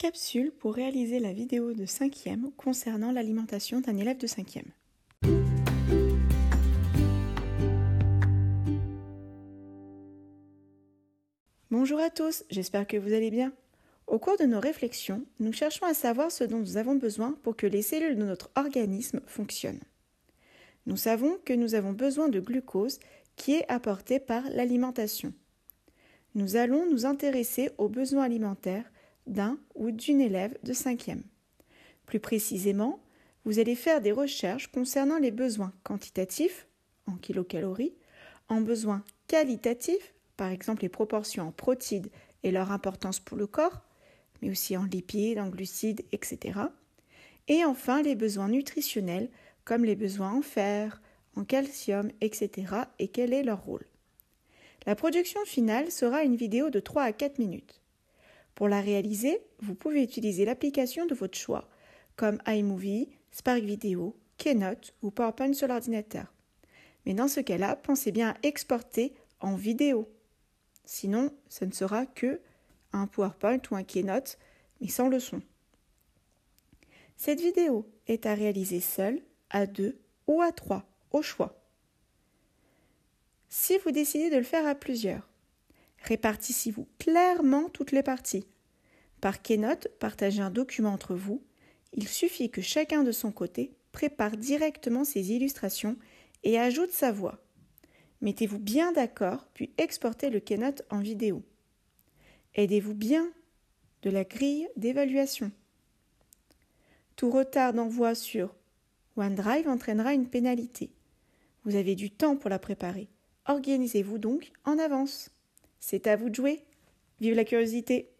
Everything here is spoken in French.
Capsule pour réaliser la vidéo de 5e concernant l'alimentation d'un élève de 5e. Bonjour à tous, j'espère que vous allez bien. Au cours de nos réflexions, nous cherchons à savoir ce dont nous avons besoin pour que les cellules de notre organisme fonctionnent. Nous savons que nous avons besoin de glucose qui est apporté par l'alimentation. Nous allons nous intéresser aux besoins alimentaires d'un ou d'une élève de 5e. Plus précisément, vous allez faire des recherches concernant les besoins quantitatifs, en kilocalories, en besoins qualitatifs, par exemple les proportions en protides et leur importance pour le corps, mais aussi en lipides, en glucides, etc. Et enfin les besoins nutritionnels comme les besoins en fer, en calcium, etc. et quel est leur rôle. La production finale sera une vidéo de 3 à 4 minutes. Pour la réaliser, vous pouvez utiliser l'application de votre choix, comme iMovie, Spark Video, Keynote ou PowerPoint sur l'ordinateur. Mais dans ce cas-là, pensez bien à exporter en vidéo. Sinon, ce ne sera que un PowerPoint ou un Keynote, mais sans le son. Cette vidéo est à réaliser seule, à deux ou à trois, au choix. Si vous décidez de le faire à plusieurs, répartissez-vous clairement toutes les parties. Par Keynote, partagez un document entre vous. Il suffit que chacun de son côté prépare directement ses illustrations et ajoute sa voix. Mettez-vous bien d'accord, puis exportez le Keynote en vidéo. Aidez-vous bien de la grille d'évaluation. Tout retard d'envoi sur OneDrive entraînera une pénalité. Vous avez du temps pour la préparer. Organisez-vous donc en avance. C'est à vous de jouer. Vive la curiosité!